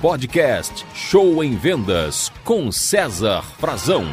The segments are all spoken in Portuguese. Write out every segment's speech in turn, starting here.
podcast Show em Vendas com César Frazão.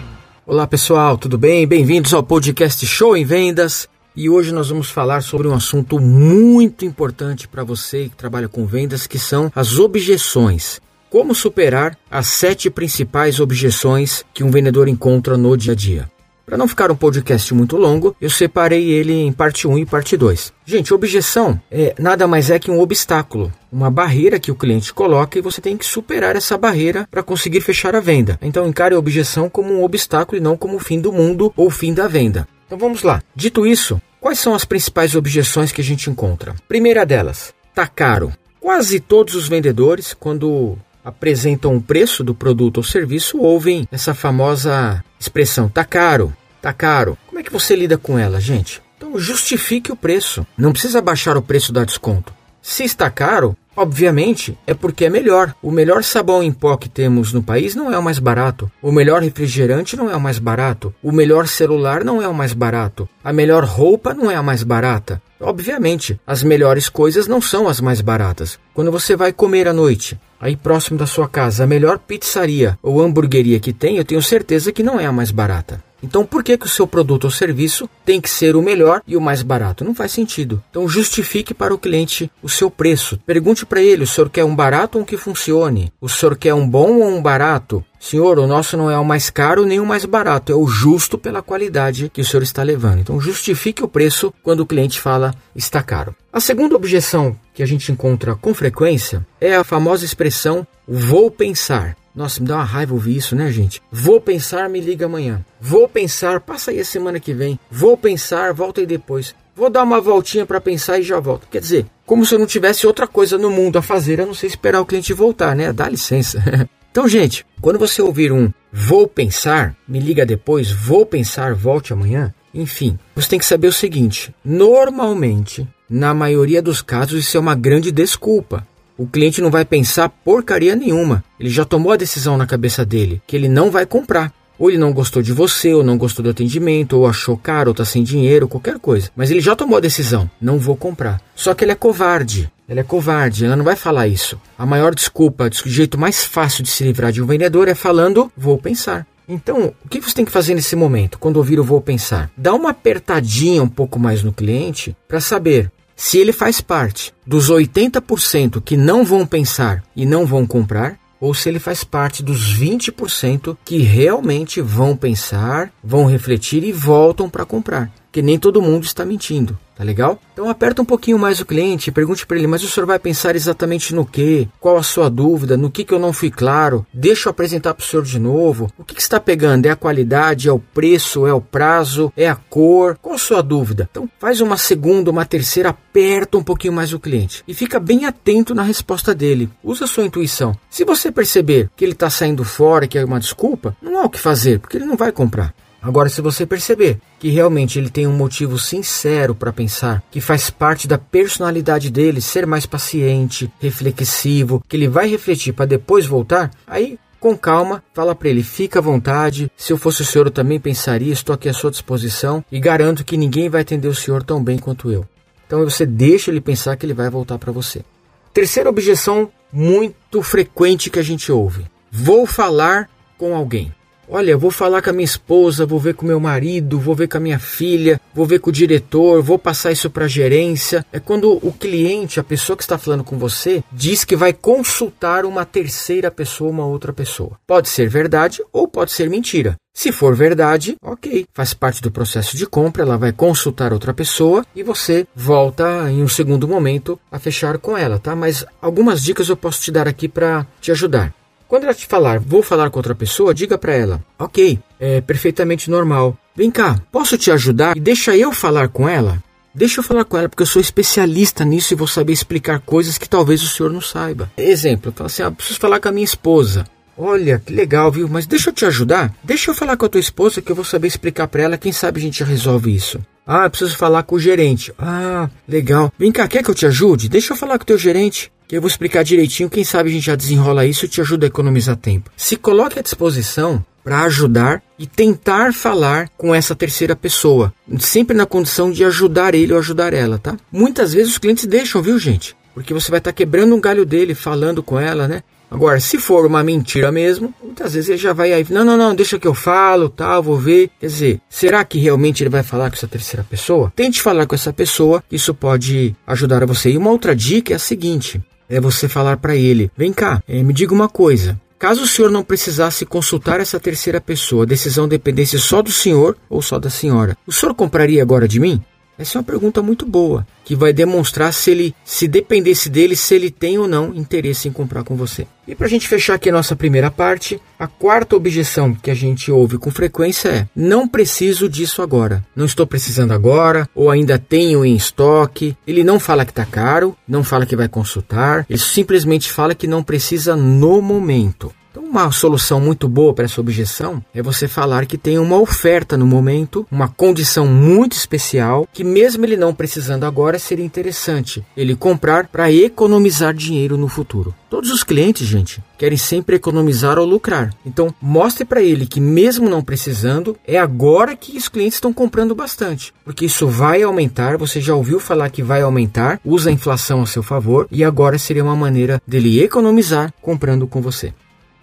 Olá pessoal, tudo bem? Bem-vindos ao podcast Show em Vendas. E hoje nós vamos falar sobre um assunto muito importante para você que trabalha com vendas, que são as objeções. Como superar as sete principais objeções que um vendedor encontra no dia a dia. Para não ficar um podcast muito longo, eu separei ele em parte 1 e parte 2. Gente, objeção é nada mais é que um obstáculo, uma barreira que o cliente coloca e você tem que superar essa barreira para conseguir fechar a venda. Então encare a objeção como um obstáculo e não como o fim do mundo ou o fim da venda. Então vamos lá. Dito isso, quais são as principais objeções que a gente encontra? Primeira delas, tá caro. Quase todos os vendedores, quando apresentam o preço do produto ou serviço, ouvem essa famosa expressão: tá caro, tá caro. Como é que você lida com ela, gente? Então justifique o preço. Não precisa baixar o preço da desconto. Se está caro, obviamente é porque é melhor. O melhor sabão em pó que temos no país não é o mais barato. O melhor refrigerante não é o mais barato. O melhor celular não é o mais barato. A melhor roupa não é a mais barata. Obviamente, as melhores coisas não são as mais baratas. Quando você vai comer à noite, aí próximo da sua casa, a melhor pizzaria ou hamburgueria que tem, eu tenho certeza que não é a mais barata. Então, por que, que o seu produto ou serviço tem que ser o melhor e o mais barato? Não faz sentido. Então, justifique para o cliente o seu preço. Pergunte para ele: o senhor quer um barato ou um que funcione? O senhor quer um bom ou um barato? Senhor, o nosso não é o mais caro nem o mais barato, é o justo pela qualidade que o senhor está levando. Então, justifique o preço quando o cliente fala está caro. A segunda objeção que a gente encontra com frequência é a famosa expressão vou pensar. Nossa, me dá uma raiva ouvir isso, né, gente? Vou pensar, me liga amanhã. Vou pensar, passa aí a semana que vem. Vou pensar, volta aí depois. Vou dar uma voltinha para pensar e já volto. Quer dizer, como se eu não tivesse outra coisa no mundo a fazer, a não ser esperar o cliente voltar, né? Dá licença. então, gente, quando você ouvir um vou pensar, me liga depois, vou pensar, volte amanhã, enfim, você tem que saber o seguinte: normalmente, na maioria dos casos, isso é uma grande desculpa o cliente não vai pensar porcaria nenhuma. Ele já tomou a decisão na cabeça dele que ele não vai comprar. Ou ele não gostou de você, ou não gostou do atendimento, ou achou caro, ou tá sem dinheiro, qualquer coisa. Mas ele já tomou a decisão, não vou comprar. Só que ele é covarde. Ela é covarde, ela não vai falar isso. A maior desculpa, o jeito mais fácil de se livrar de um vendedor é falando, vou pensar. Então, o que você tem que fazer nesse momento, quando ouvir o vou pensar? Dá uma apertadinha um pouco mais no cliente para saber se ele faz parte dos 80% que não vão pensar e não vão comprar, ou se ele faz parte dos 20% que realmente vão pensar, vão refletir e voltam para comprar. Que nem todo mundo está mentindo. Tá legal? Então aperta um pouquinho mais o cliente, pergunte para ele, mas o senhor vai pensar exatamente no que? Qual a sua dúvida? No que, que eu não fui claro? Deixa eu apresentar para o senhor de novo. O que, que está pegando? É a qualidade? É o preço? É o prazo? É a cor? Qual a sua dúvida? Então faz uma segunda, uma terceira, aperta um pouquinho mais o cliente e fica bem atento na resposta dele. Usa sua intuição. Se você perceber que ele está saindo fora, que é uma desculpa, não há o que fazer, porque ele não vai comprar. Agora, se você perceber que realmente ele tem um motivo sincero para pensar, que faz parte da personalidade dele ser mais paciente, reflexivo, que ele vai refletir para depois voltar, aí com calma, fala para ele, fica à vontade. Se eu fosse o senhor, eu também pensaria, estou aqui à sua disposição e garanto que ninguém vai atender o senhor tão bem quanto eu. Então você deixa ele pensar que ele vai voltar para você. Terceira objeção muito frequente que a gente ouve: vou falar com alguém. Olha, vou falar com a minha esposa, vou ver com meu marido, vou ver com a minha filha, vou ver com o diretor, vou passar isso para a gerência. É quando o cliente, a pessoa que está falando com você, diz que vai consultar uma terceira pessoa, uma outra pessoa. Pode ser verdade ou pode ser mentira. Se for verdade, ok, faz parte do processo de compra, ela vai consultar outra pessoa e você volta em um segundo momento a fechar com ela, tá? Mas algumas dicas eu posso te dar aqui para te ajudar. Quando ela te falar, vou falar com outra pessoa, diga para ela, ok, é perfeitamente normal. Vem cá, posso te ajudar e deixa eu falar com ela? Deixa eu falar com ela, porque eu sou especialista nisso e vou saber explicar coisas que talvez o senhor não saiba. Exemplo, fala assim, ah, preciso falar com a minha esposa. Olha, que legal, viu? Mas deixa eu te ajudar. Deixa eu falar com a tua esposa que eu vou saber explicar para ela. Quem sabe a gente resolve isso. Ah, preciso falar com o gerente. Ah, legal. Vem cá, quer que eu te ajude? Deixa eu falar com o teu gerente que eu vou explicar direitinho. Quem sabe a gente já desenrola isso e te ajuda a economizar tempo. Se coloque à disposição para ajudar e tentar falar com essa terceira pessoa, sempre na condição de ajudar ele ou ajudar ela, tá? Muitas vezes os clientes deixam, viu, gente? Porque você vai estar tá quebrando um galho dele falando com ela, né? Agora, se for uma mentira mesmo, muitas vezes ele já vai aí, não, não, não, deixa que eu falo, tal, vou ver. Quer dizer, será que realmente ele vai falar com essa terceira pessoa? Tente falar com essa pessoa, isso pode ajudar a você. E uma outra dica é a seguinte: é você falar para ele: vem cá, é, me diga uma coisa. Caso o senhor não precisasse consultar essa terceira pessoa, a decisão dependesse só do senhor ou só da senhora, o senhor compraria agora de mim? Essa é uma pergunta muito boa, que vai demonstrar se ele, se dependesse dele, se ele tem ou não interesse em comprar com você. E para a gente fechar aqui a nossa primeira parte, a quarta objeção que a gente ouve com frequência é: não preciso disso agora, não estou precisando agora, ou ainda tenho em estoque. Ele não fala que está caro, não fala que vai consultar, ele simplesmente fala que não precisa no momento. Uma solução muito boa para essa objeção é você falar que tem uma oferta no momento, uma condição muito especial, que mesmo ele não precisando agora, seria interessante ele comprar para economizar dinheiro no futuro. Todos os clientes, gente, querem sempre economizar ou lucrar. Então, mostre para ele que mesmo não precisando, é agora que os clientes estão comprando bastante, porque isso vai aumentar, você já ouviu falar que vai aumentar, usa a inflação a seu favor e agora seria uma maneira dele economizar comprando com você.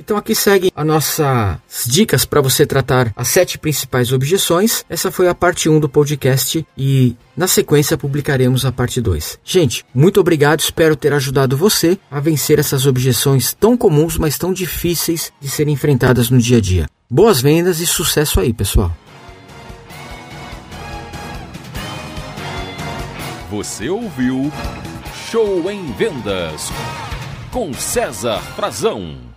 Então aqui seguem as nossas dicas para você tratar as sete principais objeções. Essa foi a parte 1 do podcast e na sequência publicaremos a parte 2. Gente, muito obrigado, espero ter ajudado você a vencer essas objeções tão comuns, mas tão difíceis de serem enfrentadas no dia a dia. Boas vendas e sucesso aí, pessoal. Você ouviu Show em Vendas com César Frazão.